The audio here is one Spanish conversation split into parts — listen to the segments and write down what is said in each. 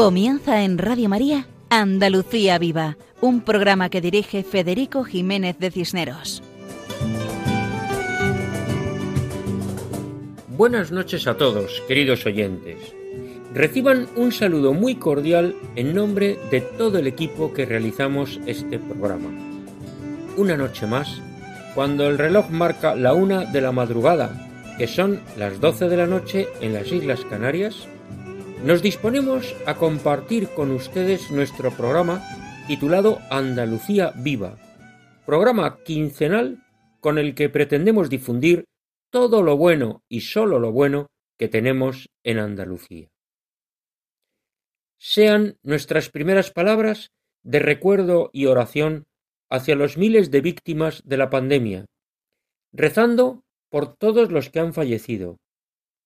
Comienza en Radio María Andalucía Viva, un programa que dirige Federico Jiménez de Cisneros. Buenas noches a todos, queridos oyentes. Reciban un saludo muy cordial en nombre de todo el equipo que realizamos este programa. Una noche más, cuando el reloj marca la una de la madrugada, que son las doce de la noche en las Islas Canarias, nos disponemos a compartir con ustedes nuestro programa titulado Andalucía Viva, programa quincenal con el que pretendemos difundir todo lo bueno y solo lo bueno que tenemos en Andalucía. Sean nuestras primeras palabras de recuerdo y oración hacia los miles de víctimas de la pandemia, rezando por todos los que han fallecido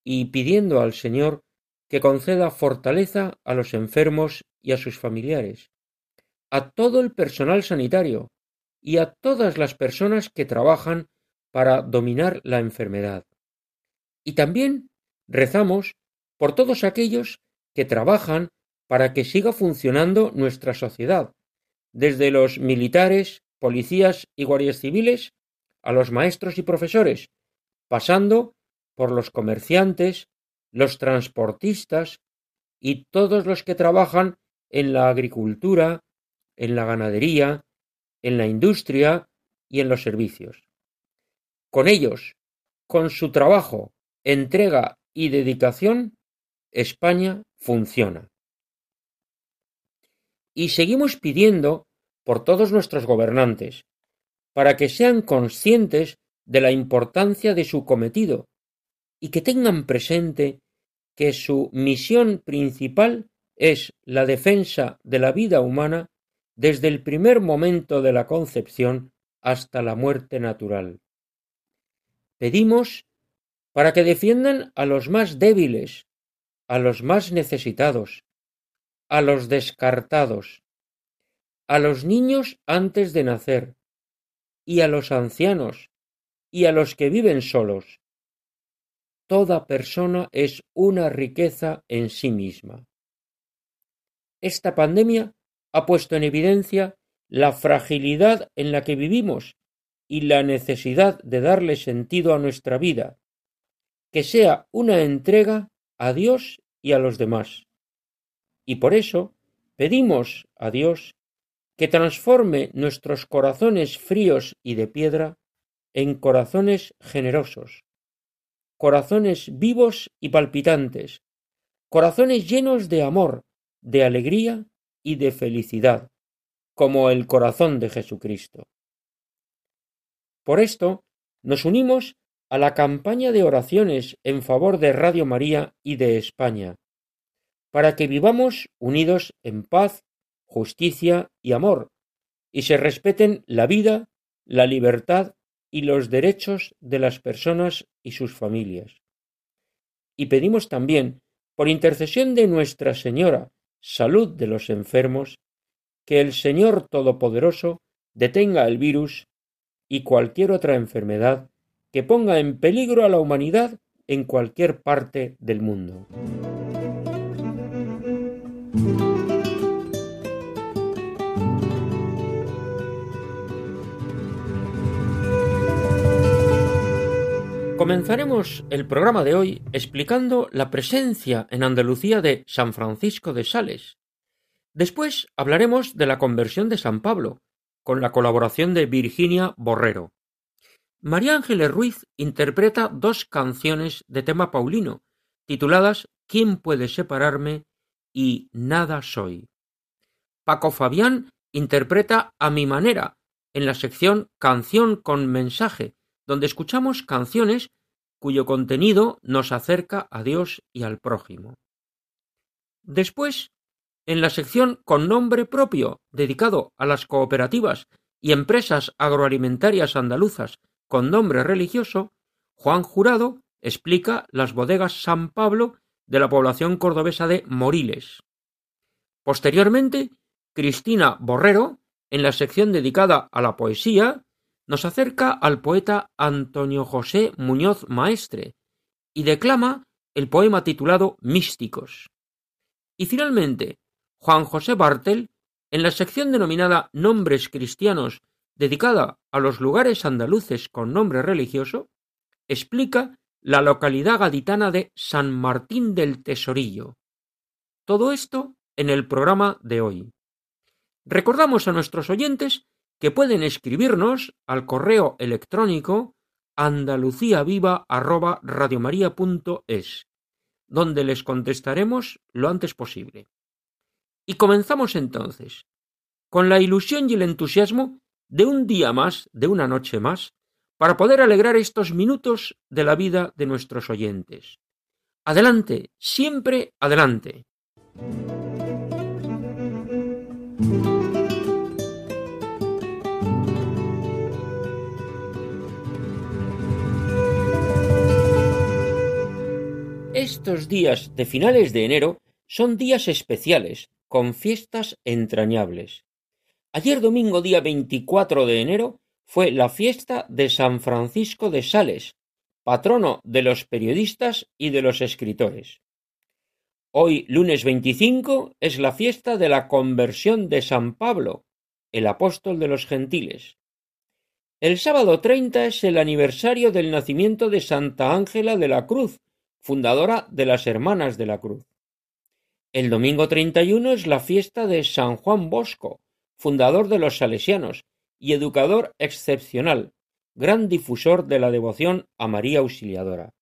y pidiendo al Señor que conceda fortaleza a los enfermos y a sus familiares, a todo el personal sanitario y a todas las personas que trabajan para dominar la enfermedad. Y también rezamos por todos aquellos que trabajan para que siga funcionando nuestra sociedad, desde los militares, policías y guardias civiles a los maestros y profesores, pasando por los comerciantes, los transportistas y todos los que trabajan en la agricultura, en la ganadería, en la industria y en los servicios. Con ellos, con su trabajo, entrega y dedicación, España funciona. Y seguimos pidiendo por todos nuestros gobernantes, para que sean conscientes de la importancia de su cometido y que tengan presente que su misión principal es la defensa de la vida humana desde el primer momento de la concepción hasta la muerte natural. Pedimos para que defiendan a los más débiles, a los más necesitados, a los descartados, a los niños antes de nacer, y a los ancianos, y a los que viven solos, Toda persona es una riqueza en sí misma. Esta pandemia ha puesto en evidencia la fragilidad en la que vivimos y la necesidad de darle sentido a nuestra vida, que sea una entrega a Dios y a los demás. Y por eso pedimos a Dios que transforme nuestros corazones fríos y de piedra en corazones generosos, corazones vivos y palpitantes, corazones llenos de amor, de alegría y de felicidad, como el corazón de Jesucristo. Por esto, nos unimos a la campaña de oraciones en favor de Radio María y de España, para que vivamos unidos en paz, justicia y amor, y se respeten la vida, la libertad y los derechos de las personas y sus familias. Y pedimos también, por intercesión de Nuestra Señora, salud de los enfermos, que el Señor Todopoderoso detenga el virus y cualquier otra enfermedad que ponga en peligro a la humanidad en cualquier parte del mundo. Comenzaremos el programa de hoy explicando la presencia en Andalucía de San Francisco de Sales. Después hablaremos de la conversión de San Pablo, con la colaboración de Virginia Borrero. María Ángeles Ruiz interpreta dos canciones de tema paulino, tituladas ¿Quién puede separarme? y Nada soy. Paco Fabián interpreta A mi manera, en la sección Canción con mensaje, donde escuchamos canciones cuyo contenido nos acerca a Dios y al prójimo. Después, en la sección con nombre propio, dedicado a las cooperativas y empresas agroalimentarias andaluzas con nombre religioso, Juan Jurado explica las bodegas San Pablo de la población cordobesa de Moriles. Posteriormente, Cristina Borrero, en la sección dedicada a la poesía, nos acerca al poeta Antonio José Muñoz Maestre y declama el poema titulado Místicos. Y finalmente, Juan José Bartel, en la sección denominada Nombres cristianos, dedicada a los lugares andaluces con nombre religioso, explica la localidad gaditana de San Martín del Tesorillo. Todo esto en el programa de hoy. Recordamos a nuestros oyentes que pueden escribirnos al correo electrónico andaluciaviva@radiomaria.es, donde les contestaremos lo antes posible. Y comenzamos entonces, con la ilusión y el entusiasmo de un día más, de una noche más, para poder alegrar estos minutos de la vida de nuestros oyentes. Adelante, siempre adelante. Estos días de finales de enero son días especiales, con fiestas entrañables. Ayer domingo día 24 de enero fue la fiesta de San Francisco de Sales, patrono de los periodistas y de los escritores. Hoy, lunes 25, es la fiesta de la conversión de San Pablo, el apóstol de los gentiles. El sábado 30 es el aniversario del nacimiento de Santa Ángela de la Cruz, fundadora de las Hermanas de la Cruz. El domingo treinta y uno es la fiesta de San Juan Bosco, fundador de los salesianos y educador excepcional, gran difusor de la devoción a María Auxiliadora.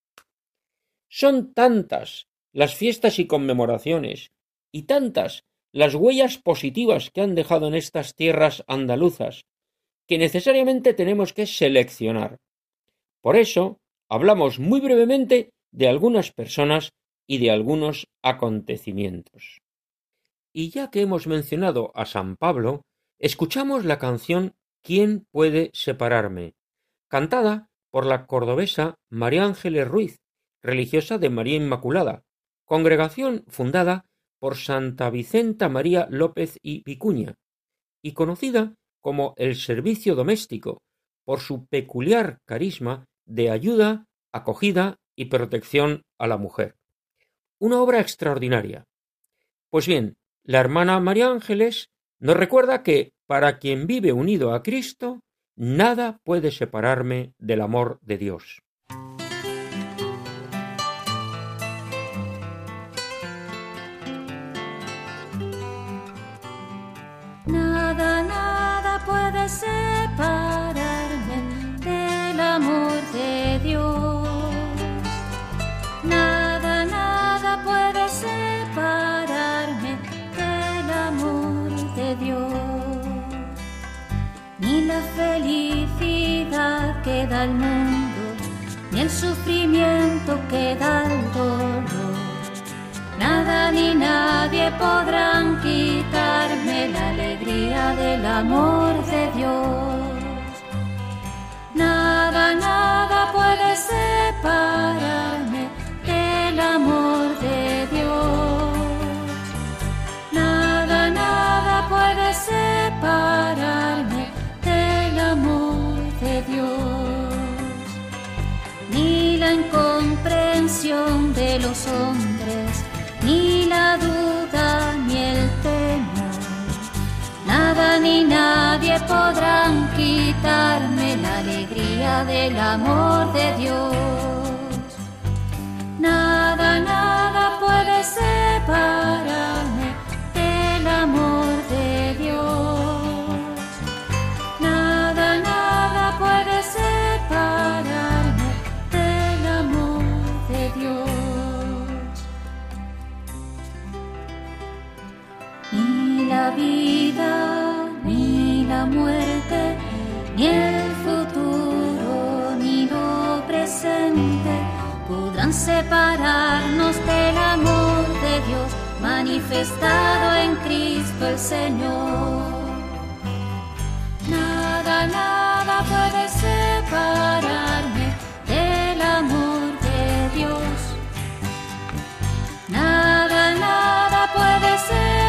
Son tantas las fiestas y conmemoraciones, y tantas las huellas positivas que han dejado en estas tierras andaluzas, que necesariamente tenemos que seleccionar. Por eso, hablamos muy brevemente de algunas personas y de algunos acontecimientos. Y ya que hemos mencionado a San Pablo, escuchamos la canción ¿Quién puede separarme? cantada por la cordobesa María Ángeles Ruiz, religiosa de María Inmaculada, congregación fundada por Santa Vicenta María López y Vicuña, y conocida como el servicio doméstico por su peculiar carisma de ayuda, acogida y protección a la mujer. Una obra extraordinaria. Pues bien, la hermana María Ángeles nos recuerda que para quien vive unido a Cristo, nada puede separarme del amor de Dios. Nada, nada puede separarme felicidad que da el mundo, ni el sufrimiento que da el dolor. Nada ni nadie podrán quitarme la alegría del amor de Dios. Nada, nada puede separarme del amor de los hombres, ni la duda, ni el temor. Nada ni nadie podrán quitarme la alegría del amor de Dios. Nada, nada puede separarme vida, ni la muerte, ni el futuro, ni lo presente podrán separarnos del amor de Dios manifestado en Cristo el Señor. Nada, nada puede separarme del amor de Dios. Nada, nada puede separar.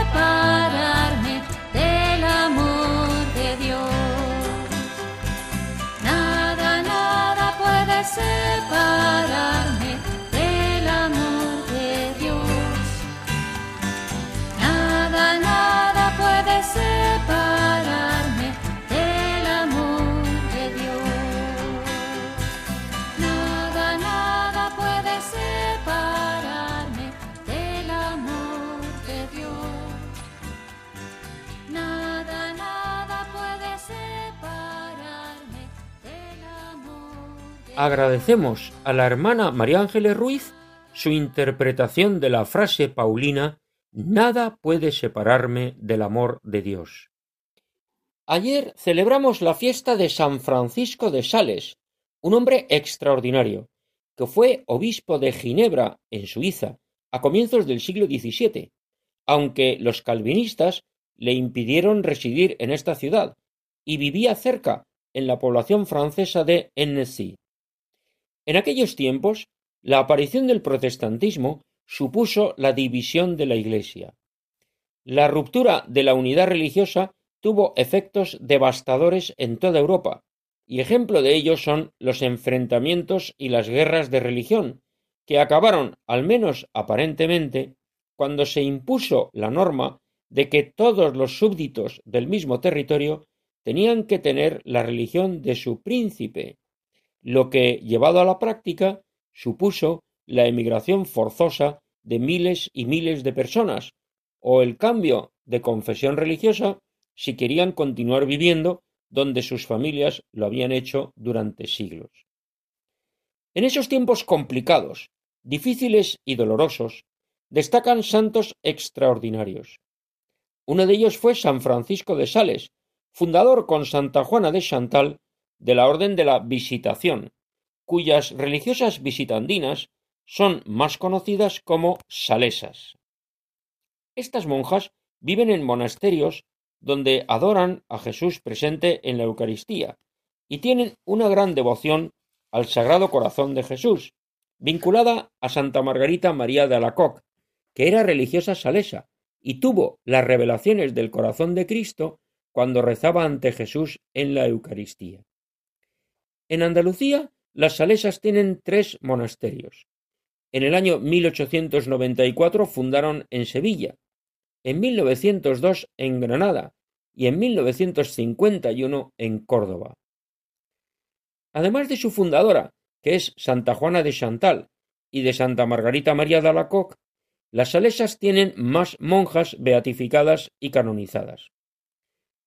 Agradecemos a la hermana María Ángeles Ruiz su interpretación de la frase paulina Nada puede separarme del amor de Dios. Ayer celebramos la fiesta de San Francisco de Sales, un hombre extraordinario, que fue obispo de Ginebra, en Suiza, a comienzos del siglo XVII, aunque los calvinistas le impidieron residir en esta ciudad, y vivía cerca, en la población francesa de. En aquellos tiempos, la aparición del protestantismo supuso la división de la Iglesia. La ruptura de la unidad religiosa tuvo efectos devastadores en toda Europa, y ejemplo de ello son los enfrentamientos y las guerras de religión, que acabaron, al menos aparentemente, cuando se impuso la norma de que todos los súbditos del mismo territorio tenían que tener la religión de su príncipe, lo que, llevado a la práctica, supuso la emigración forzosa de miles y miles de personas, o el cambio de confesión religiosa si querían continuar viviendo donde sus familias lo habían hecho durante siglos. En esos tiempos complicados, difíciles y dolorosos, destacan santos extraordinarios. Uno de ellos fue San Francisco de Sales, fundador con Santa Juana de Chantal de la Orden de la Visitación, cuyas religiosas visitandinas son más conocidas como salesas. Estas monjas viven en monasterios donde adoran a Jesús presente en la Eucaristía y tienen una gran devoción al Sagrado Corazón de Jesús, vinculada a Santa Margarita María de Alacoc, que era religiosa salesa y tuvo las revelaciones del corazón de Cristo cuando rezaba ante Jesús en la Eucaristía. En Andalucía, las salesas tienen tres monasterios. En el año 1894 fundaron en Sevilla, en 1902 en Granada y en 1951 en Córdoba. Además de su fundadora, que es Santa Juana de Chantal, y de Santa Margarita María de Alacoc, las salesas tienen más monjas beatificadas y canonizadas.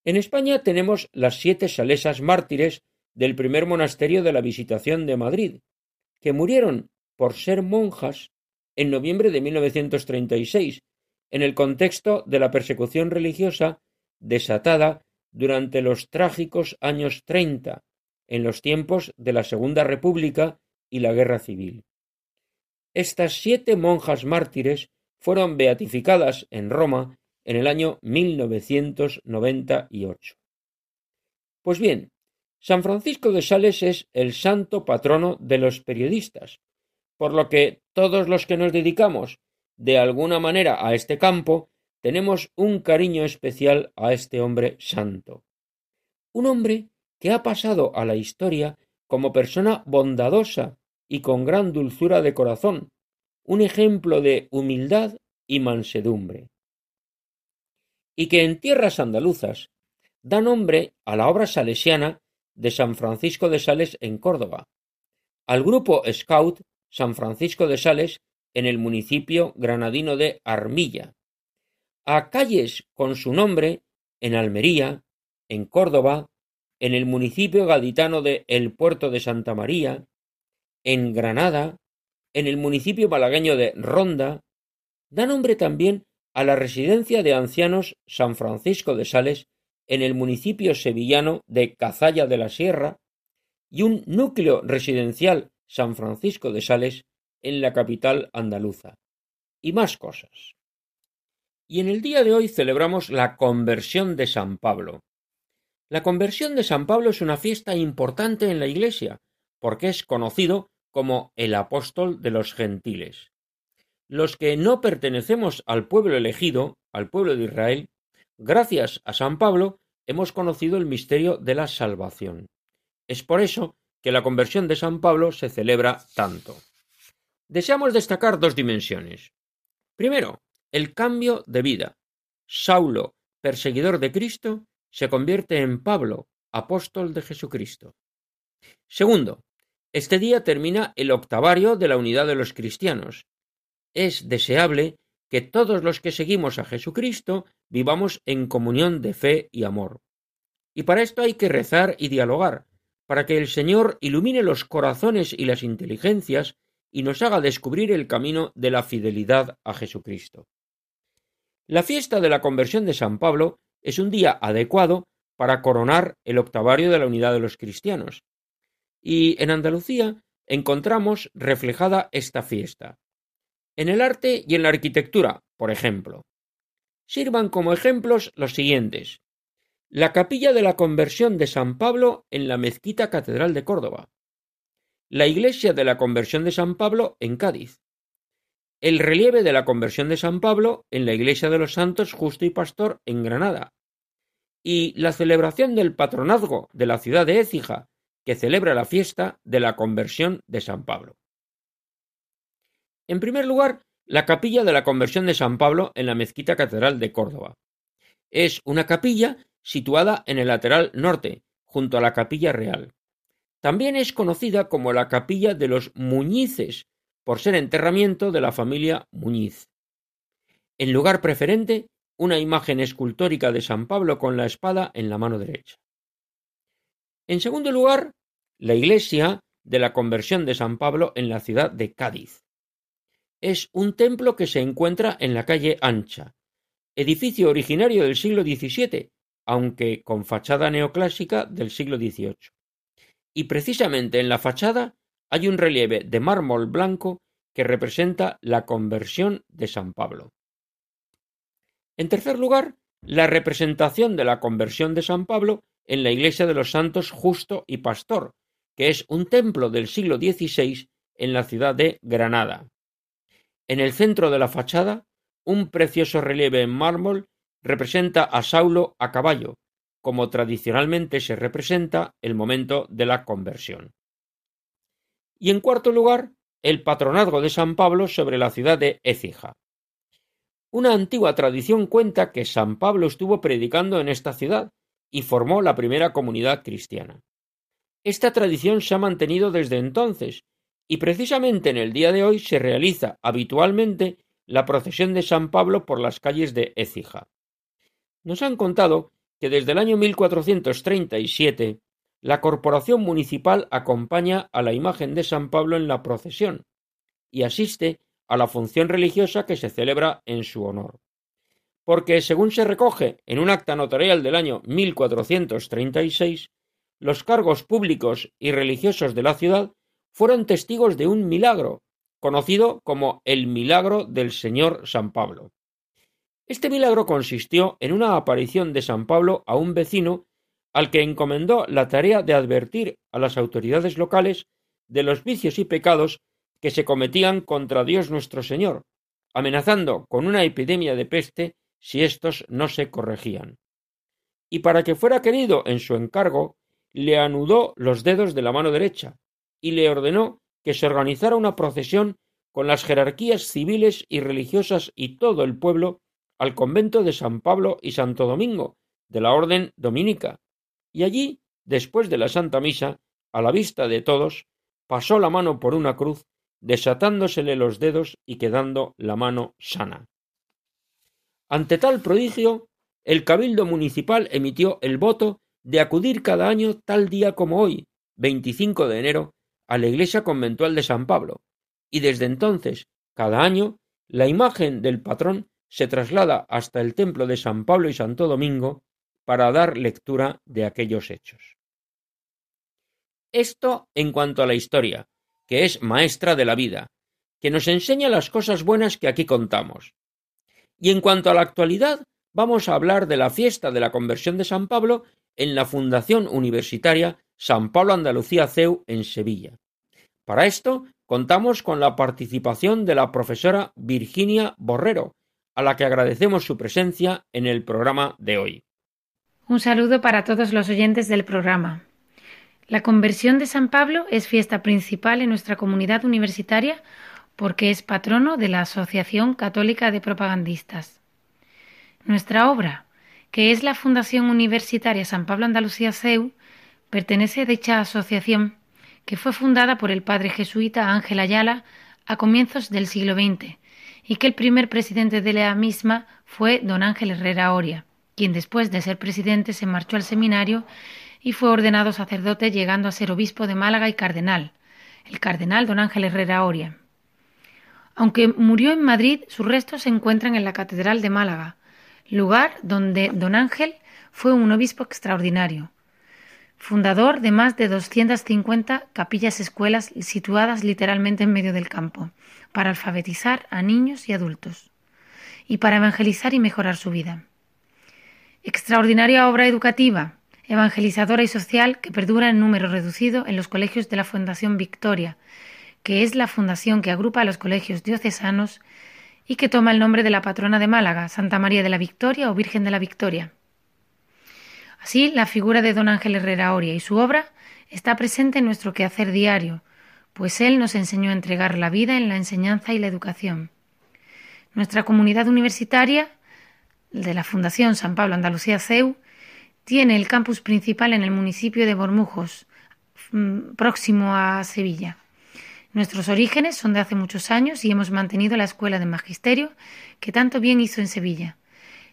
En España tenemos las siete salesas mártires del primer monasterio de la Visitación de Madrid, que murieron por ser monjas en noviembre de 1936, en el contexto de la persecución religiosa desatada durante los trágicos años treinta, en los tiempos de la Segunda República y la Guerra Civil. Estas siete monjas mártires fueron beatificadas en Roma en el año 1998. Pues bien, San Francisco de Sales es el santo patrono de los periodistas, por lo que todos los que nos dedicamos de alguna manera a este campo tenemos un cariño especial a este hombre santo. Un hombre que ha pasado a la historia como persona bondadosa y con gran dulzura de corazón, un ejemplo de humildad y mansedumbre y que en tierras andaluzas da nombre a la obra salesiana de San Francisco de Sales en Córdoba, al grupo Scout San Francisco de Sales en el municipio granadino de Armilla, a calles con su nombre en Almería, en Córdoba, en el municipio gaditano de El Puerto de Santa María, en Granada, en el municipio malagueño de Ronda, da nombre también a la residencia de ancianos San Francisco de Sales en el municipio sevillano de Cazalla de la Sierra y un núcleo residencial San Francisco de Sales en la capital andaluza. Y más cosas. Y en el día de hoy celebramos la conversión de San Pablo. La conversión de San Pablo es una fiesta importante en la Iglesia, porque es conocido como el apóstol de los gentiles. Los que no pertenecemos al pueblo elegido, al pueblo de Israel, gracias a San Pablo hemos conocido el misterio de la salvación. Es por eso que la conversión de San Pablo se celebra tanto. Deseamos destacar dos dimensiones. Primero, el cambio de vida. Saulo, perseguidor de Cristo, se convierte en Pablo, apóstol de Jesucristo. Segundo, este día termina el octavario de la unidad de los cristianos, es deseable que todos los que seguimos a Jesucristo vivamos en comunión de fe y amor. Y para esto hay que rezar y dialogar, para que el Señor ilumine los corazones y las inteligencias y nos haga descubrir el camino de la fidelidad a Jesucristo. La fiesta de la conversión de San Pablo es un día adecuado para coronar el octavario de la unidad de los cristianos. Y en Andalucía encontramos reflejada esta fiesta. En el arte y en la arquitectura, por ejemplo. Sirvan como ejemplos los siguientes. La capilla de la conversión de San Pablo en la mezquita catedral de Córdoba. La iglesia de la conversión de San Pablo en Cádiz. El relieve de la conversión de San Pablo en la iglesia de los santos justo y pastor en Granada. Y la celebración del patronazgo de la ciudad de Écija, que celebra la fiesta de la conversión de San Pablo. En primer lugar, la capilla de la conversión de San Pablo en la mezquita catedral de Córdoba. Es una capilla situada en el lateral norte, junto a la capilla real. También es conocida como la capilla de los Muñices, por ser enterramiento de la familia Muñiz. En lugar preferente, una imagen escultórica de San Pablo con la espada en la mano derecha. En segundo lugar, la iglesia de la conversión de San Pablo en la ciudad de Cádiz. Es un templo que se encuentra en la calle Ancha, edificio originario del siglo XVII, aunque con fachada neoclásica del siglo XVIII. Y precisamente en la fachada hay un relieve de mármol blanco que representa la conversión de San Pablo. En tercer lugar, la representación de la conversión de San Pablo en la iglesia de los santos Justo y Pastor, que es un templo del siglo XVI en la ciudad de Granada. En el centro de la fachada, un precioso relieve en mármol representa a Saulo a caballo, como tradicionalmente se representa el momento de la conversión. Y en cuarto lugar, el patronazgo de San Pablo sobre la ciudad de Écija. Una antigua tradición cuenta que San Pablo estuvo predicando en esta ciudad y formó la primera comunidad cristiana. Esta tradición se ha mantenido desde entonces, y precisamente en el día de hoy se realiza habitualmente la procesión de San Pablo por las calles de Écija. Nos han contado que desde el año 1437 la corporación municipal acompaña a la imagen de San Pablo en la procesión y asiste a la función religiosa que se celebra en su honor. Porque, según se recoge en un acta notarial del año 1436, los cargos públicos y religiosos de la ciudad fueron testigos de un milagro, conocido como el milagro del Señor San Pablo. Este milagro consistió en una aparición de San Pablo a un vecino al que encomendó la tarea de advertir a las autoridades locales de los vicios y pecados que se cometían contra Dios nuestro Señor, amenazando con una epidemia de peste si éstos no se corregían. Y para que fuera querido en su encargo, le anudó los dedos de la mano derecha y le ordenó que se organizara una procesión con las jerarquías civiles y religiosas y todo el pueblo al convento de San Pablo y Santo Domingo, de la Orden Dominica, y allí, después de la Santa Misa, a la vista de todos, pasó la mano por una cruz, desatándosele los dedos y quedando la mano sana. Ante tal prodigio, el Cabildo Municipal emitió el voto de acudir cada año tal día como hoy, 25 de enero, a la iglesia conventual de San Pablo, y desde entonces, cada año, la imagen del patrón se traslada hasta el templo de San Pablo y Santo Domingo para dar lectura de aquellos hechos. Esto en cuanto a la historia, que es maestra de la vida, que nos enseña las cosas buenas que aquí contamos. Y en cuanto a la actualidad, vamos a hablar de la fiesta de la conversión de San Pablo en la Fundación Universitaria San Pablo Andalucía CEU en Sevilla. Para esto contamos con la participación de la profesora Virginia Borrero, a la que agradecemos su presencia en el programa de hoy. Un saludo para todos los oyentes del programa. La conversión de San Pablo es fiesta principal en nuestra comunidad universitaria porque es patrono de la Asociación Católica de Propagandistas. Nuestra obra, que es la Fundación Universitaria San Pablo Andalucía CEU, pertenece a dicha asociación que fue fundada por el padre jesuita Ángel Ayala a comienzos del siglo XX y que el primer presidente de la misma fue don Ángel Herrera Oria quien después de ser presidente se marchó al seminario y fue ordenado sacerdote llegando a ser obispo de Málaga y cardenal, el cardenal don Ángel Herrera Oria. Aunque murió en Madrid, sus restos se encuentran en la Catedral de Málaga, lugar donde don Ángel fue un obispo extraordinario, fundador de más de 250 capillas escuelas situadas literalmente en medio del campo, para alfabetizar a niños y adultos, y para evangelizar y mejorar su vida. Extraordinaria obra educativa, evangelizadora y social que perdura en número reducido en los colegios de la Fundación Victoria, que es la fundación que agrupa a los colegios diocesanos y que toma el nombre de la patrona de Málaga, Santa María de la Victoria o Virgen de la Victoria. Así, la figura de don Ángel Herrera Oria y su obra está presente en nuestro quehacer diario, pues él nos enseñó a entregar la vida en la enseñanza y la educación. Nuestra comunidad universitaria de la Fundación San Pablo Andalucía CEU tiene el campus principal en el municipio de Bormujos, mm, próximo a Sevilla. Nuestros orígenes son de hace muchos años y hemos mantenido la escuela de magisterio que tanto bien hizo en Sevilla,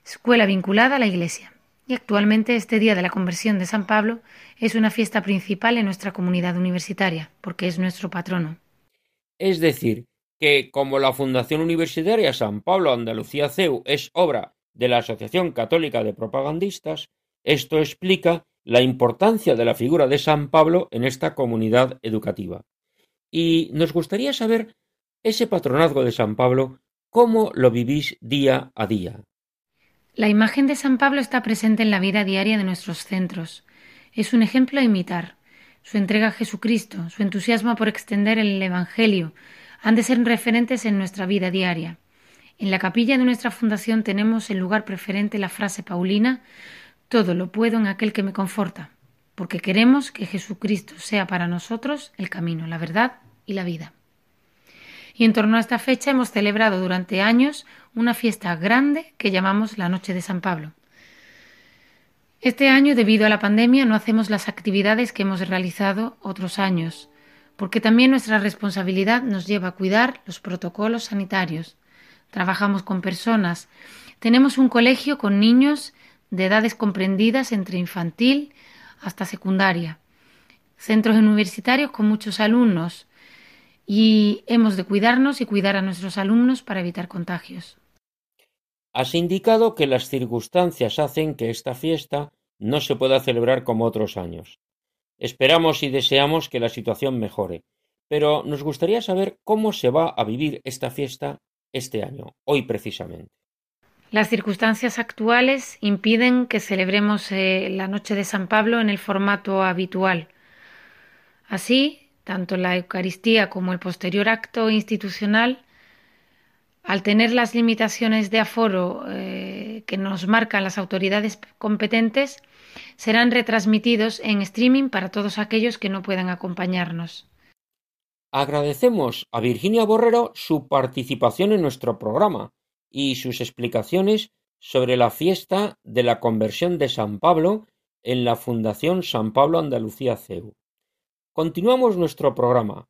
escuela vinculada a la Iglesia. Y actualmente este día de la conversión de San Pablo es una fiesta principal en nuestra comunidad universitaria, porque es nuestro patrono. Es decir, que como la Fundación Universitaria San Pablo Andalucía CEU es obra de la Asociación Católica de Propagandistas, esto explica la importancia de la figura de San Pablo en esta comunidad educativa. Y nos gustaría saber ese patronazgo de San Pablo, cómo lo vivís día a día. La imagen de San Pablo está presente en la vida diaria de nuestros centros. Es un ejemplo a imitar. Su entrega a Jesucristo, su entusiasmo por extender el Evangelio, han de ser referentes en nuestra vida diaria. En la capilla de nuestra fundación tenemos el lugar preferente la frase paulina Todo lo puedo en aquel que me conforta, porque queremos que Jesucristo sea para nosotros el camino, la verdad y la vida y en torno a esta fecha hemos celebrado durante años una fiesta grande que llamamos la Noche de San Pablo. Este año, debido a la pandemia, no hacemos las actividades que hemos realizado otros años, porque también nuestra responsabilidad nos lleva a cuidar los protocolos sanitarios. Trabajamos con personas, tenemos un colegio con niños de edades comprendidas entre infantil hasta secundaria, centros universitarios con muchos alumnos, y hemos de cuidarnos y cuidar a nuestros alumnos para evitar contagios. Has indicado que las circunstancias hacen que esta fiesta no se pueda celebrar como otros años. Esperamos y deseamos que la situación mejore, pero nos gustaría saber cómo se va a vivir esta fiesta este año, hoy precisamente. Las circunstancias actuales impiden que celebremos eh, la Noche de San Pablo en el formato habitual. Así, tanto la Eucaristía como el posterior acto institucional, al tener las limitaciones de aforo eh, que nos marcan las autoridades competentes, serán retransmitidos en streaming para todos aquellos que no puedan acompañarnos. Agradecemos a Virginia Borrero su participación en nuestro programa y sus explicaciones sobre la fiesta de la conversión de San Pablo en la Fundación San Pablo Andalucía CEU. Continuamos nuestro programa,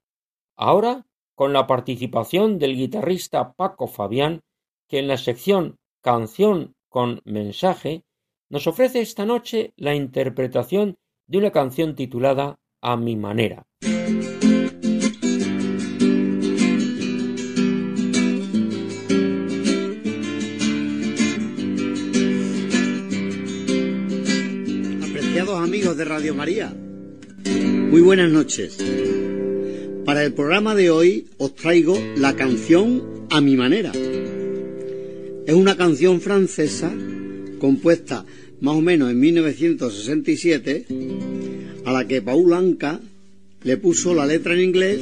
ahora con la participación del guitarrista Paco Fabián, que en la sección Canción con mensaje nos ofrece esta noche la interpretación de una canción titulada A mi manera. Apreciados amigos de Radio María, muy buenas noches. Para el programa de hoy os traigo la canción A mi manera. Es una canción francesa compuesta más o menos en 1967 a la que Paul Anka le puso la letra en inglés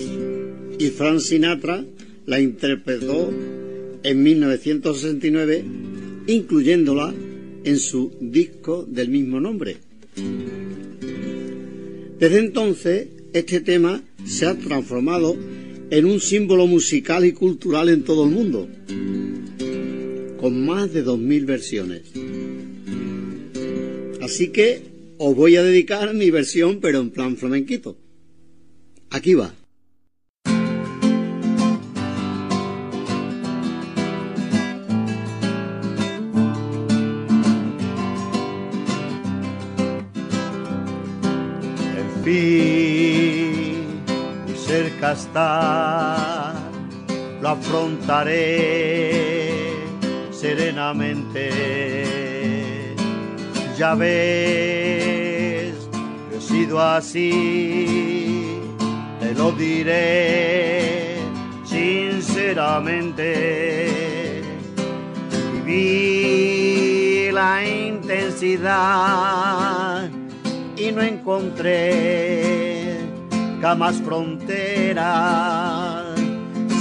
y Frank Sinatra la interpretó en 1969 incluyéndola en su disco del mismo nombre. Desde entonces, este tema se ha transformado en un símbolo musical y cultural en todo el mundo, con más de 2.000 versiones. Así que os voy a dedicar mi versión, pero en plan flamenquito. Aquí va. Vi muy cerca está, lo afrontaré serenamente. Ya ves, yo he sido así, te lo diré sinceramente. Viví la intensidad y no encontré jamás fronteras,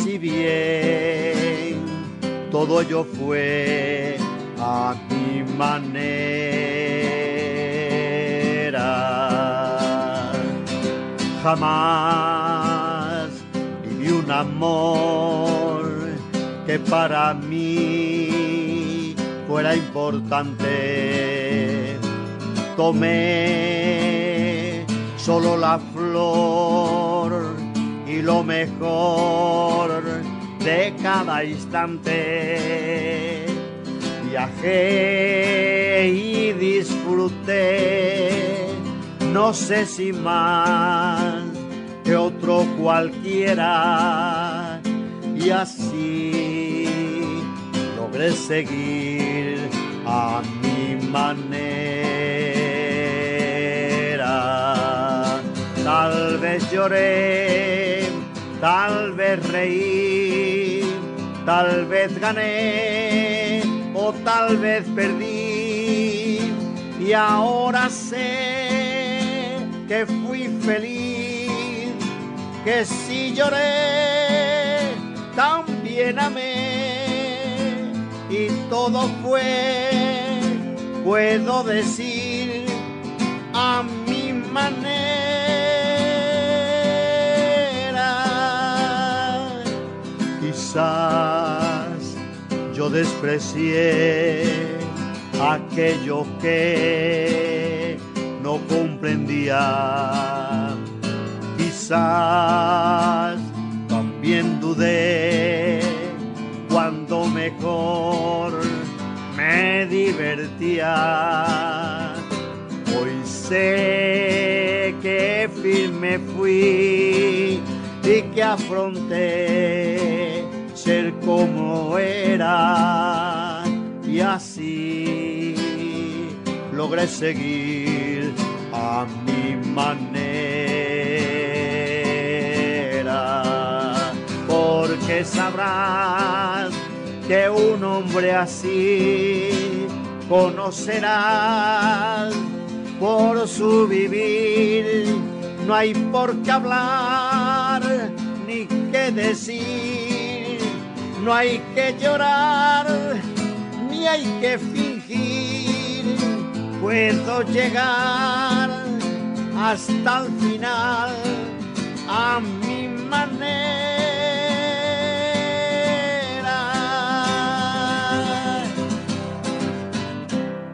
si bien todo yo fue a mi manera. Jamás viví un amor que para mí fuera importante. Tomé solo la flor y lo mejor de cada instante. Viajé y disfruté, no sé si más que otro cualquiera, y así logré seguir a mi manera. Tal vez lloré, tal vez reí, tal vez gané o tal vez perdí. Y ahora sé que fui feliz, que si lloré, también amé. Y todo fue, puedo decir, a mi manera. Quizás yo desprecié aquello que no comprendía. Quizás también dudé cuando mejor me divertía. Hoy sé que firme fui y que afronté como y así logré seguir a mi manera. Porque sabrás que un hombre así conocerás por su vivir. No hay por qué hablar ni qué decir, no hay que llorar ni hay que fingir. Puedo llegar hasta el final a mi manera.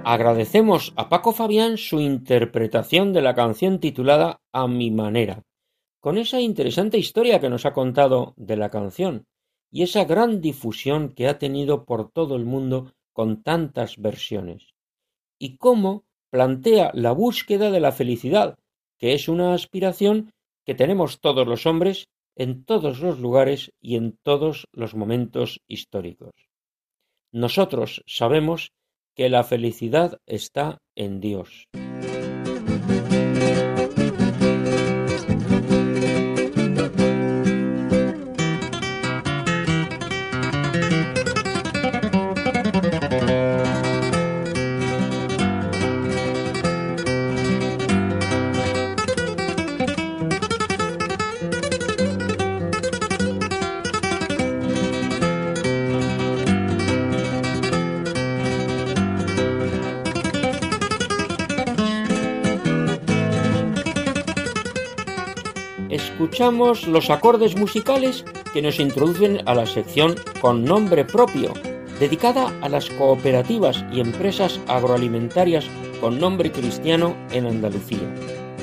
Agradecemos a Paco Fabián su interpretación de la canción titulada A mi manera, con esa interesante historia que nos ha contado de la canción y esa gran difusión que ha tenido por todo el mundo con tantas versiones, y cómo plantea la búsqueda de la felicidad, que es una aspiración que tenemos todos los hombres en todos los lugares y en todos los momentos históricos. Nosotros sabemos que la felicidad está en Dios. Escuchamos los acordes musicales que nos introducen a la sección con nombre propio, dedicada a las cooperativas y empresas agroalimentarias con nombre cristiano en Andalucía.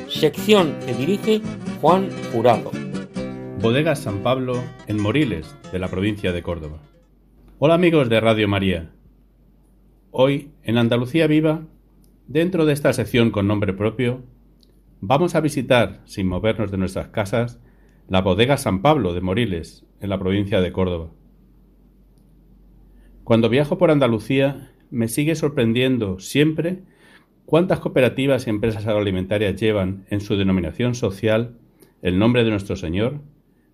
Sección que dirige Juan Jurado. Bodegas San Pablo en Moriles, de la provincia de Córdoba. Hola amigos de Radio María. Hoy, en Andalucía Viva, dentro de esta sección con nombre propio, Vamos a visitar, sin movernos de nuestras casas, la bodega San Pablo de Moriles, en la provincia de Córdoba. Cuando viajo por Andalucía, me sigue sorprendiendo siempre cuántas cooperativas y empresas agroalimentarias llevan en su denominación social el nombre de nuestro Señor,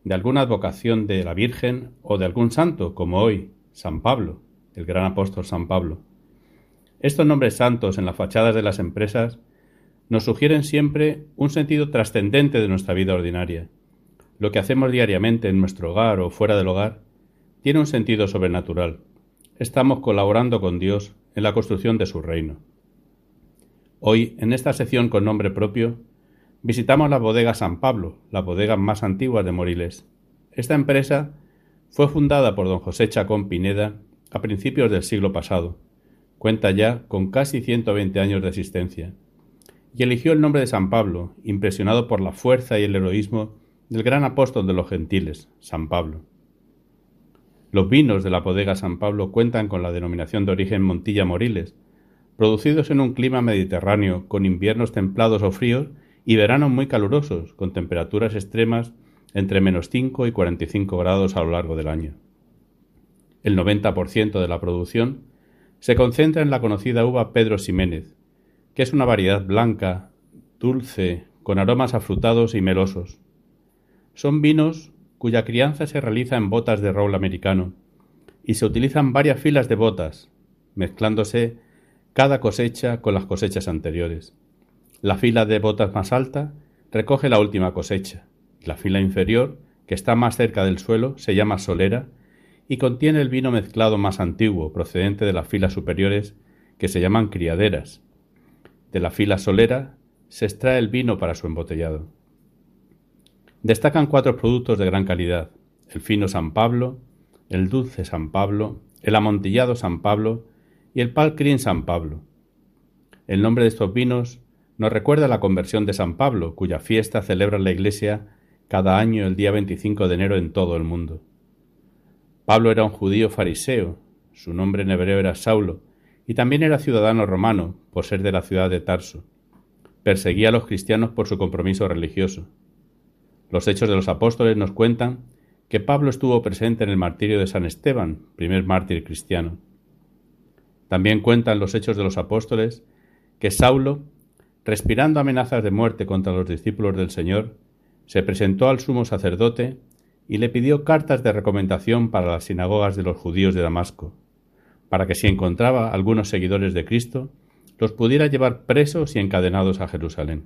de alguna advocación de la Virgen o de algún santo, como hoy, San Pablo, el gran apóstol San Pablo. Estos nombres santos en las fachadas de las empresas nos sugieren siempre un sentido trascendente de nuestra vida ordinaria. Lo que hacemos diariamente en nuestro hogar o fuera del hogar tiene un sentido sobrenatural. Estamos colaborando con Dios en la construcción de su reino. Hoy, en esta sección con nombre propio, visitamos la bodega San Pablo, la bodega más antigua de Moriles. Esta empresa fue fundada por don José Chacón Pineda a principios del siglo pasado. Cuenta ya con casi 120 años de existencia. Y eligió el nombre de San Pablo, impresionado por la fuerza y el heroísmo del gran apóstol de los gentiles, San Pablo. Los vinos de la bodega San Pablo cuentan con la denominación de origen Montilla Moriles, producidos en un clima mediterráneo con inviernos templados o fríos y veranos muy calurosos, con temperaturas extremas entre menos 5 y 45 grados a lo largo del año. El 90% de la producción se concentra en la conocida uva Pedro Ximénez, que es una variedad blanca, dulce, con aromas afrutados y melosos. Son vinos cuya crianza se realiza en botas de roble americano y se utilizan varias filas de botas, mezclándose cada cosecha con las cosechas anteriores. La fila de botas más alta recoge la última cosecha. La fila inferior, que está más cerca del suelo, se llama solera y contiene el vino mezclado más antiguo, procedente de las filas superiores, que se llaman criaderas. De la fila solera se extrae el vino para su embotellado. Destacan cuatro productos de gran calidad, el fino San Pablo, el dulce San Pablo, el amontillado San Pablo y el palcrin San Pablo. El nombre de estos vinos nos recuerda la conversión de San Pablo, cuya fiesta celebra la Iglesia cada año el día 25 de enero en todo el mundo. Pablo era un judío fariseo, su nombre en hebreo era Saulo, y también era ciudadano romano, por ser de la ciudad de Tarso. Perseguía a los cristianos por su compromiso religioso. Los hechos de los apóstoles nos cuentan que Pablo estuvo presente en el martirio de San Esteban, primer mártir cristiano. También cuentan los hechos de los apóstoles que Saulo, respirando amenazas de muerte contra los discípulos del Señor, se presentó al sumo sacerdote y le pidió cartas de recomendación para las sinagogas de los judíos de Damasco, para que si encontraba algunos seguidores de Cristo, los pudiera llevar presos y encadenados a Jerusalén.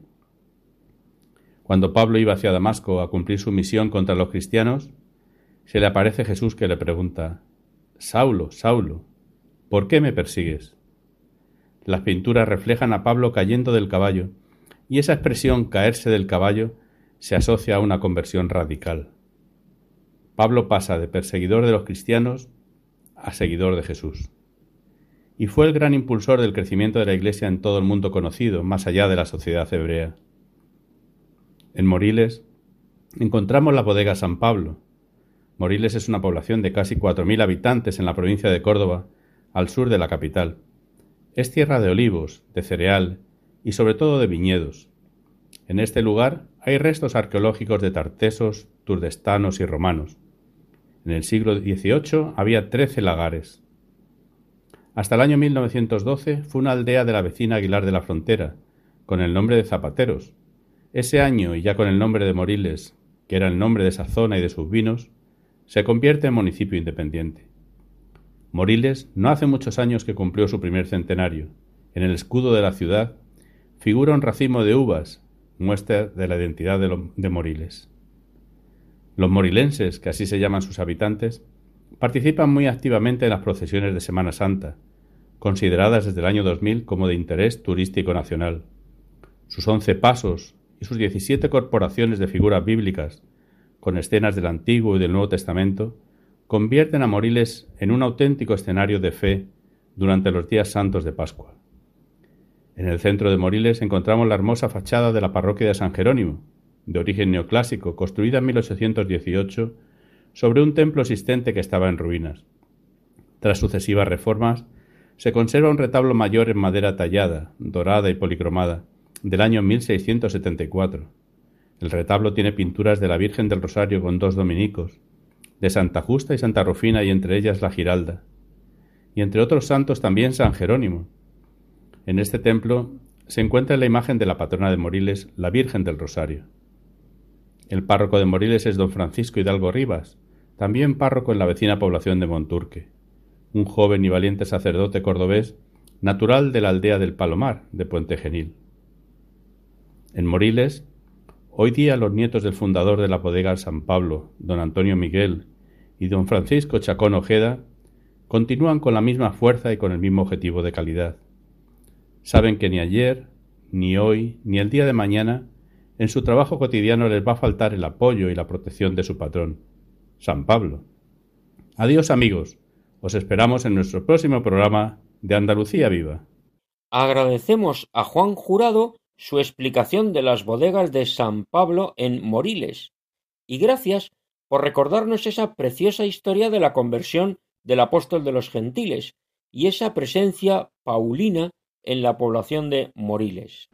Cuando Pablo iba hacia Damasco a cumplir su misión contra los cristianos, se le aparece Jesús que le pregunta Saulo, Saulo, ¿por qué me persigues? Las pinturas reflejan a Pablo cayendo del caballo, y esa expresión caerse del caballo se asocia a una conversión radical. Pablo pasa de perseguidor de los cristianos a seguidor de Jesús. Y fue el gran impulsor del crecimiento de la Iglesia en todo el mundo conocido, más allá de la sociedad hebrea. En Moriles encontramos la bodega San Pablo. Moriles es una población de casi cuatro mil habitantes en la provincia de Córdoba, al sur de la capital. Es tierra de olivos, de cereal y sobre todo de viñedos. En este lugar hay restos arqueológicos de tartesos, turdestanos y romanos. En el siglo XVIII había trece lagares. Hasta el año 1912 fue una aldea de la vecina Aguilar de la Frontera, con el nombre de Zapateros, ese año, y ya con el nombre de Moriles, que era el nombre de esa zona y de sus vinos, se convierte en municipio independiente. Moriles no hace muchos años que cumplió su primer centenario. En el escudo de la ciudad figura un racimo de uvas, muestra de la identidad de, Moriles. Los morilenses, que así se llaman sus habitantes, participan muy activamente en las procesiones de Semana Santa, consideradas desde el año 2000 como de interés turístico nacional. Sus once pasos sus diecisiete corporaciones de figuras bíblicas, con escenas del Antiguo y del Nuevo Testamento, convierten a Moriles en un auténtico escenario de fe durante los días santos de Pascua. En el centro de Moriles encontramos la hermosa fachada de la parroquia de San Jerónimo, de origen neoclásico, construida en 1818 sobre un templo existente que estaba en ruinas. Tras sucesivas reformas, se conserva un retablo mayor en madera tallada, dorada y policromada, del año 1674. El retablo tiene pinturas de la Virgen del Rosario con dos dominicos, de Santa Justa y Santa Rufina y entre ellas la Giralda, y entre otros santos también San Jerónimo. En este templo se encuentra la imagen de la patrona de Moriles, la Virgen del Rosario. El párroco de Moriles es don Francisco Hidalgo Rivas, también párroco en la vecina población de Monturque, un joven y valiente sacerdote cordobés, natural de la aldea del Palomar, de Puente Genil. En Moriles, hoy día los nietos del fundador de la bodega San Pablo, don Antonio Miguel, y don Francisco Chacón Ojeda, continúan con la misma fuerza y con el mismo objetivo de calidad. Saben que ni ayer, ni hoy, ni el día de mañana, en su trabajo cotidiano les va a faltar el apoyo y la protección de su patrón, San Pablo. Adiós amigos, os esperamos en nuestro próximo programa de Andalucía Viva. Agradecemos a Juan Jurado su explicación de las bodegas de San Pablo en Moriles y gracias por recordarnos esa preciosa historia de la conversión del apóstol de los gentiles y esa presencia paulina en la población de Moriles.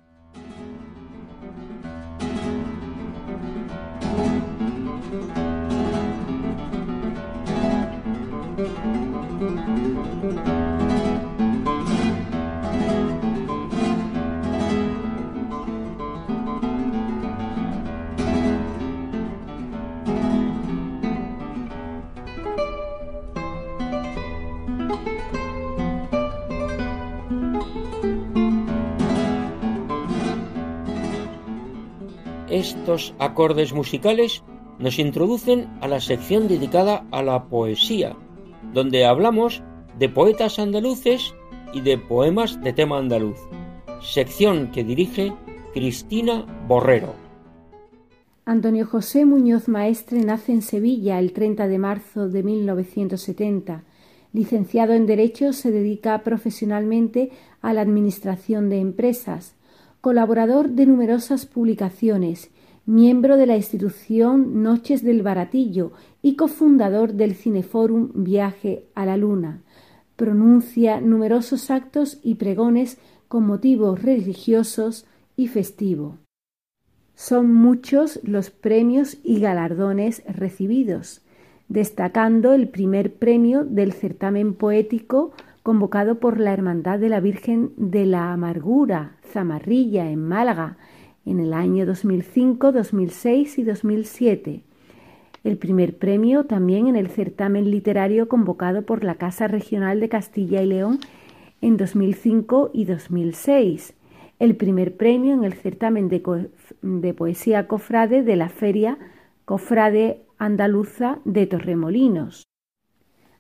Estos acordes musicales nos introducen a la sección dedicada a la poesía, donde hablamos de poetas andaluces y de poemas de tema andaluz, sección que dirige Cristina Borrero. Antonio José Muñoz Maestre nace en Sevilla el 30 de marzo de 1970. Licenciado en Derecho, se dedica profesionalmente a la administración de empresas colaborador de numerosas publicaciones, miembro de la institución Noches del Baratillo y cofundador del Cineforum Viaje a la Luna. Pronuncia numerosos actos y pregones con motivos religiosos y festivos. Son muchos los premios y galardones recibidos, destacando el primer premio del certamen poético convocado por la Hermandad de la Virgen de la Amargura, Zamarrilla, en Málaga, en el año 2005, 2006 y 2007. El primer premio también en el certamen literario convocado por la Casa Regional de Castilla y León en 2005 y 2006. El primer premio en el certamen de, de poesía cofrade de la Feria Cofrade Andaluza de Torremolinos.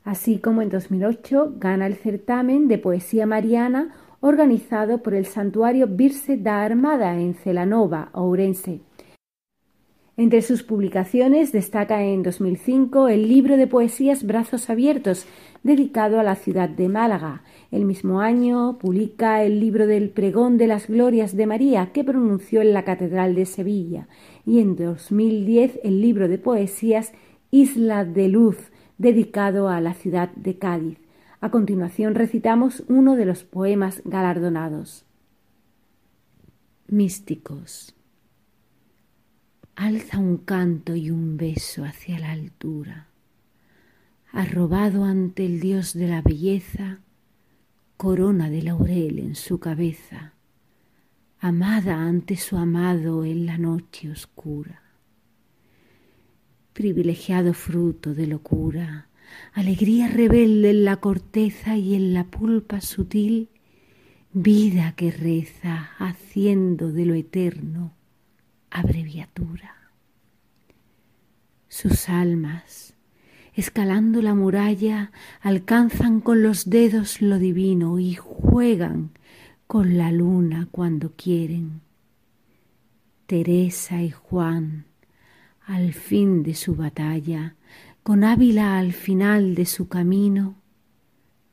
Así como en 2008 gana el certamen de poesía mariana organizado por el Santuario Virse da Armada en Celanova, Ourense. Entre sus publicaciones destaca en 2005 el libro de poesías Brazos Abiertos, dedicado a la ciudad de Málaga. El mismo año publica el libro del Pregón de las Glorias de María, que pronunció en la Catedral de Sevilla. Y en 2010 el libro de poesías Isla de Luz, dedicado a la ciudad de Cádiz. A continuación recitamos uno de los poemas galardonados. Místicos. Alza un canto y un beso hacia la altura. Arrobado ante el Dios de la belleza, corona de laurel en su cabeza, amada ante su amado en la noche oscura. Privilegiado fruto de locura, alegría rebelde en la corteza y en la pulpa sutil, vida que reza haciendo de lo eterno abreviatura. Sus almas, escalando la muralla, alcanzan con los dedos lo divino y juegan con la luna cuando quieren. Teresa y Juan, al fin de su batalla, con Ávila al final de su camino,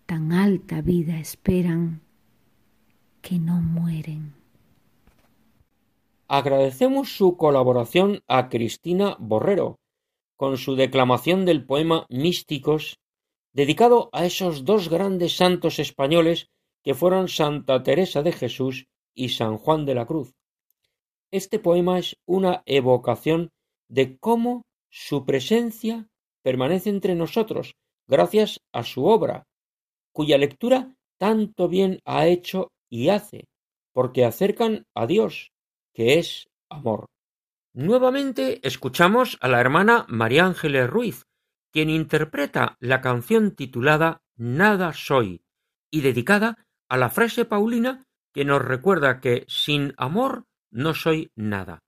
tan alta vida esperan que no mueren. Agradecemos su colaboración a Cristina Borrero con su declamación del poema Místicos, dedicado a esos dos grandes santos españoles que fueron Santa Teresa de Jesús y San Juan de la Cruz, Este poema es una evocación de cómo su presencia permanece entre nosotros gracias a su obra, cuya lectura tanto bien ha hecho y hace, porque acercan a Dios, que es amor. Nuevamente escuchamos a la hermana María Ángeles Ruiz, quien interpreta la canción titulada Nada soy y dedicada a la frase paulina que nos recuerda que sin amor no soy nada.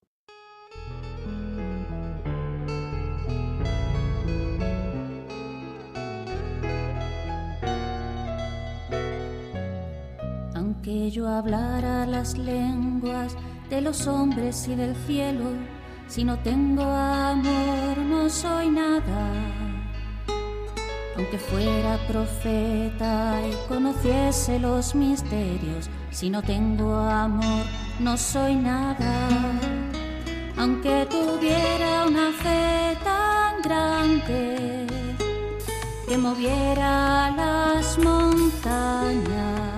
Yo hablara las lenguas de los hombres y del cielo, si no tengo amor no soy nada. Aunque fuera profeta y conociese los misterios, si no tengo amor no soy nada. Aunque tuviera una fe tan grande que moviera las montañas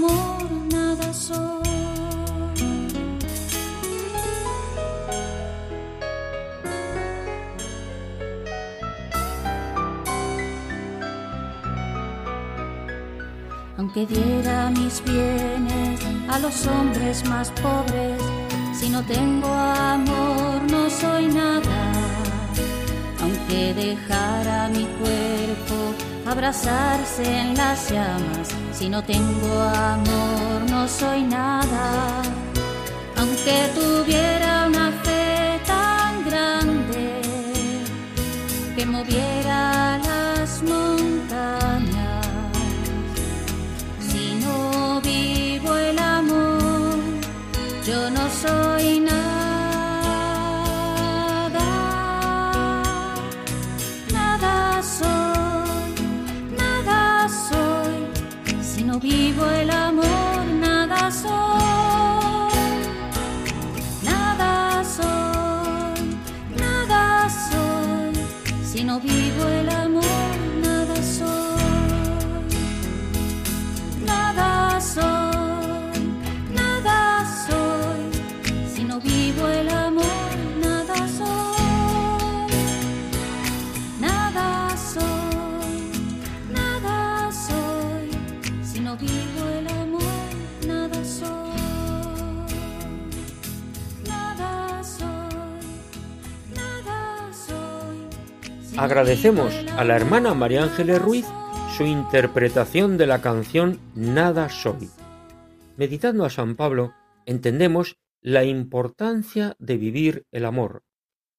aunque diera mis bienes a los hombres más pobres, si no tengo amor no soy nada. Aunque dejara mi cuerpo abrazarse en las llamas, si no tengo amor no soy nada. Aunque tuviera una fe tan grande que moviera las montañas Agradecemos a la hermana María Ángeles Ruiz su interpretación de la canción Nada soy. Meditando a San Pablo, entendemos la importancia de vivir el amor,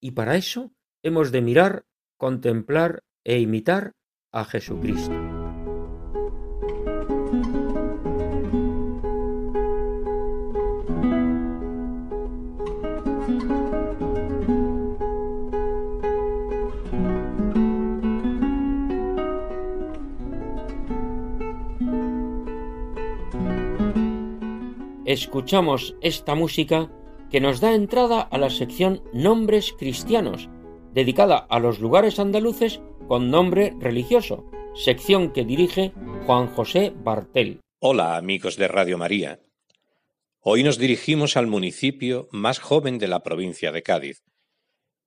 y para eso hemos de mirar, contemplar e imitar a Jesucristo. Escuchamos esta música que nos da entrada a la sección Nombres Cristianos, dedicada a los lugares andaluces con nombre religioso, sección que dirige Juan José Bartel. Hola amigos de Radio María. Hoy nos dirigimos al municipio más joven de la provincia de Cádiz,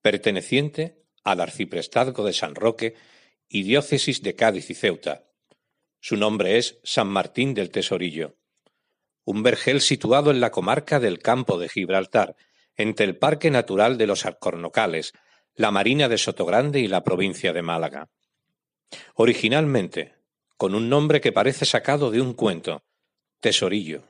perteneciente al arciprestazgo de San Roque y diócesis de Cádiz y Ceuta. Su nombre es San Martín del Tesorillo un vergel situado en la comarca del Campo de Gibraltar, entre el Parque Natural de los Alcornocales, la Marina de Sotogrande y la provincia de Málaga. Originalmente, con un nombre que parece sacado de un cuento, Tesorillo.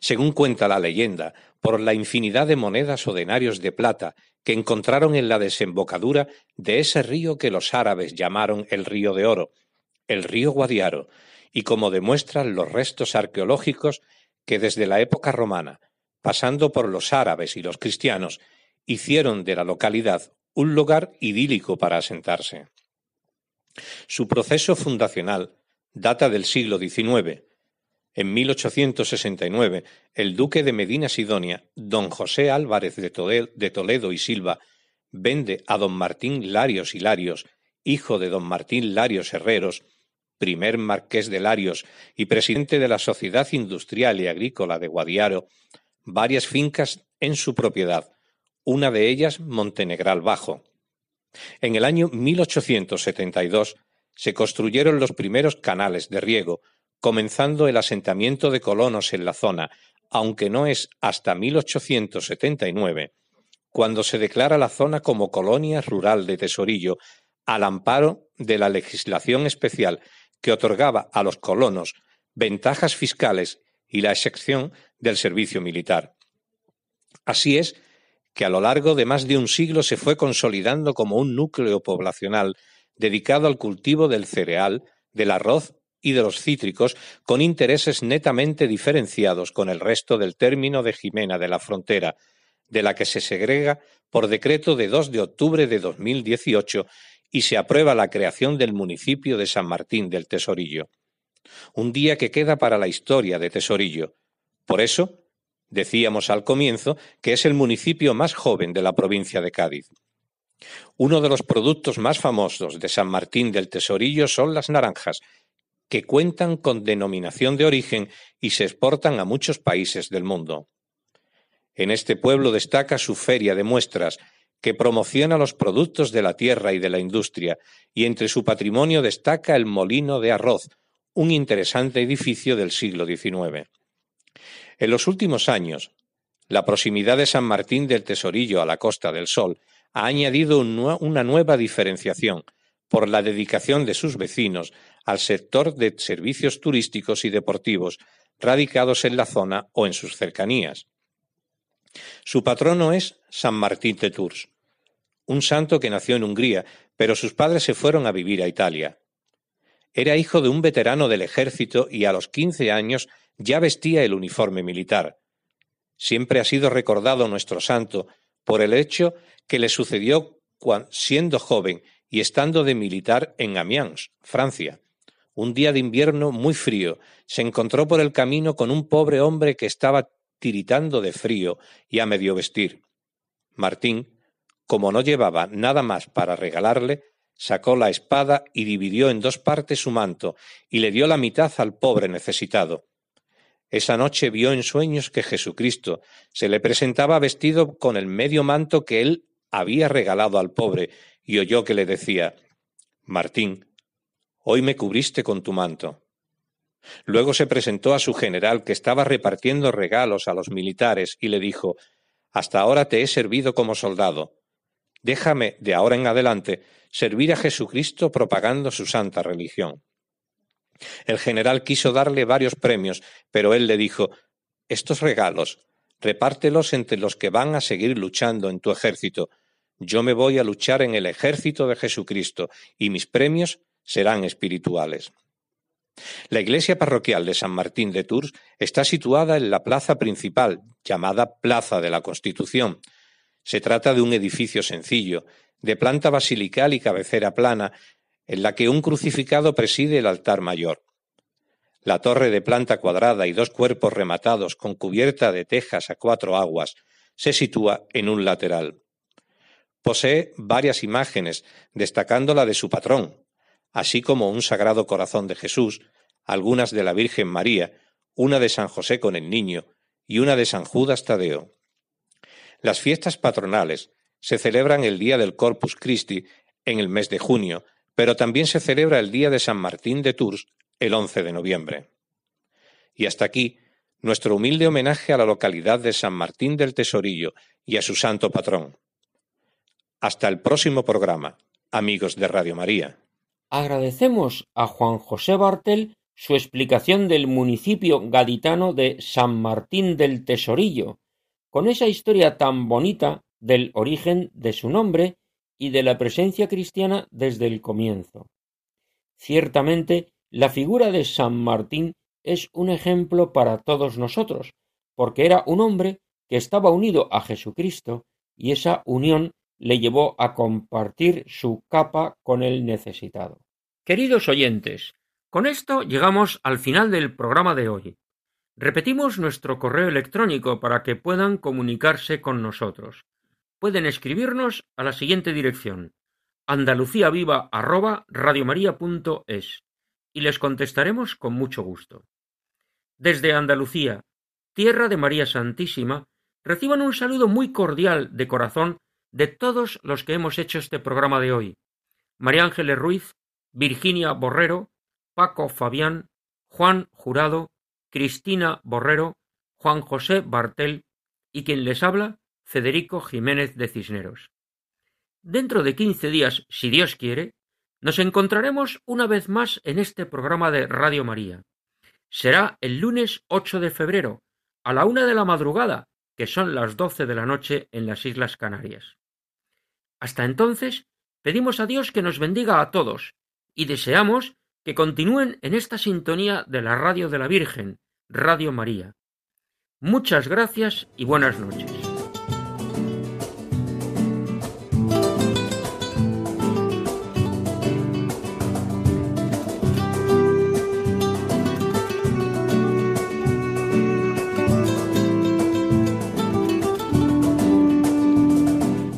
Según cuenta la leyenda, por la infinidad de monedas o denarios de plata que encontraron en la desembocadura de ese río que los árabes llamaron el río de oro, el río Guadiaro, y como demuestran los restos arqueológicos que desde la época romana, pasando por los árabes y los cristianos, hicieron de la localidad un lugar idílico para asentarse. Su proceso fundacional data del siglo XIX. En 1869, el duque de Medina Sidonia, don José Álvarez de Toledo y Silva, vende a don Martín Larios y Larios, hijo de don Martín Larios Herreros, primer marqués de Larios y presidente de la Sociedad Industrial y Agrícola de Guadiaro, varias fincas en su propiedad, una de ellas Montenegral Bajo. En el año 1872 se construyeron los primeros canales de riego, comenzando el asentamiento de colonos en la zona, aunque no es hasta 1879 cuando se declara la zona como colonia rural de Tesorillo, al amparo de la legislación especial que otorgaba a los colonos ventajas fiscales y la excepción del servicio militar. Así es que a lo largo de más de un siglo se fue consolidando como un núcleo poblacional dedicado al cultivo del cereal, del arroz y de los cítricos, con intereses netamente diferenciados con el resto del término de Jimena de la Frontera, de la que se segrega por decreto de 2 de octubre de 2018 y se aprueba la creación del municipio de San Martín del Tesorillo. Un día que queda para la historia de Tesorillo. Por eso, Decíamos al comienzo que es el municipio más joven de la provincia de Cádiz. Uno de los productos más famosos de San Martín del Tesorillo son las naranjas, que cuentan con denominación de origen y se exportan a muchos países del mundo. En este pueblo destaca su feria de muestras, que promociona los productos de la tierra y de la industria, y entre su patrimonio destaca el Molino de Arroz, un interesante edificio del siglo XIX. En los últimos años, la proximidad de San Martín del Tesorillo a la Costa del Sol ha añadido una nueva diferenciación por la dedicación de sus vecinos al sector de servicios turísticos y deportivos radicados en la zona o en sus cercanías. Su patrono es San Martín de Tours, un santo que nació en Hungría, pero sus padres se fueron a vivir a Italia. Era hijo de un veterano del ejército y a los quince años ya vestía el uniforme militar. Siempre ha sido recordado nuestro santo por el hecho que le sucedió siendo joven y estando de militar en Amiens, Francia. Un día de invierno muy frío, se encontró por el camino con un pobre hombre que estaba tiritando de frío y a medio vestir. Martín, como no llevaba nada más para regalarle, sacó la espada y dividió en dos partes su manto y le dio la mitad al pobre necesitado. Esa noche vio en sueños que Jesucristo se le presentaba vestido con el medio manto que él había regalado al pobre y oyó que le decía Martín, hoy me cubriste con tu manto. Luego se presentó a su general que estaba repartiendo regalos a los militares y le dijo Hasta ahora te he servido como soldado. Déjame, de ahora en adelante, servir a Jesucristo propagando su santa religión. El general quiso darle varios premios, pero él le dijo Estos regalos, repártelos entre los que van a seguir luchando en tu ejército. Yo me voy a luchar en el ejército de Jesucristo, y mis premios serán espirituales. La iglesia parroquial de San Martín de Tours está situada en la plaza principal, llamada Plaza de la Constitución. Se trata de un edificio sencillo, de planta basilical y cabecera plana, en la que un crucificado preside el altar mayor. La torre de planta cuadrada y dos cuerpos rematados con cubierta de tejas a cuatro aguas se sitúa en un lateral. Posee varias imágenes, destacando la de su patrón, así como un sagrado corazón de Jesús, algunas de la Virgen María, una de San José con el Niño y una de San Judas Tadeo. Las fiestas patronales se celebran el día del Corpus Christi en el mes de junio, pero también se celebra el Día de San Martín de Tours el 11 de noviembre. Y hasta aquí nuestro humilde homenaje a la localidad de San Martín del Tesorillo y a su santo patrón. Hasta el próximo programa, amigos de Radio María. Agradecemos a Juan José Bartel su explicación del municipio gaditano de San Martín del Tesorillo, con esa historia tan bonita del origen de su nombre y de la presencia cristiana desde el comienzo. Ciertamente, la figura de San Martín es un ejemplo para todos nosotros, porque era un hombre que estaba unido a Jesucristo y esa unión le llevó a compartir su capa con el necesitado. Queridos oyentes, con esto llegamos al final del programa de hoy. Repetimos nuestro correo electrónico para que puedan comunicarse con nosotros. Pueden escribirnos a la siguiente dirección andaluciaviva@radiomaria.es y les contestaremos con mucho gusto. Desde Andalucía, tierra de María Santísima, reciban un saludo muy cordial de corazón de todos los que hemos hecho este programa de hoy. María Ángeles Ruiz, Virginia Borrero, Paco Fabián, Juan Jurado, Cristina Borrero, Juan José Bartel y quien les habla, Federico Jiménez de Cisneros. Dentro de quince días, si Dios quiere, nos encontraremos una vez más en este programa de Radio María. Será el lunes 8 de febrero, a la una de la madrugada, que son las doce de la noche en las Islas Canarias. Hasta entonces, pedimos a Dios que nos bendiga a todos y deseamos que continúen en esta sintonía de la radio de la Virgen, Radio María. Muchas gracias y buenas noches.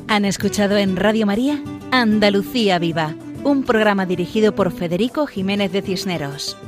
Han escuchado en Radio María Andalucía Viva, un programa dirigido por Federico Jiménez de Cisneros.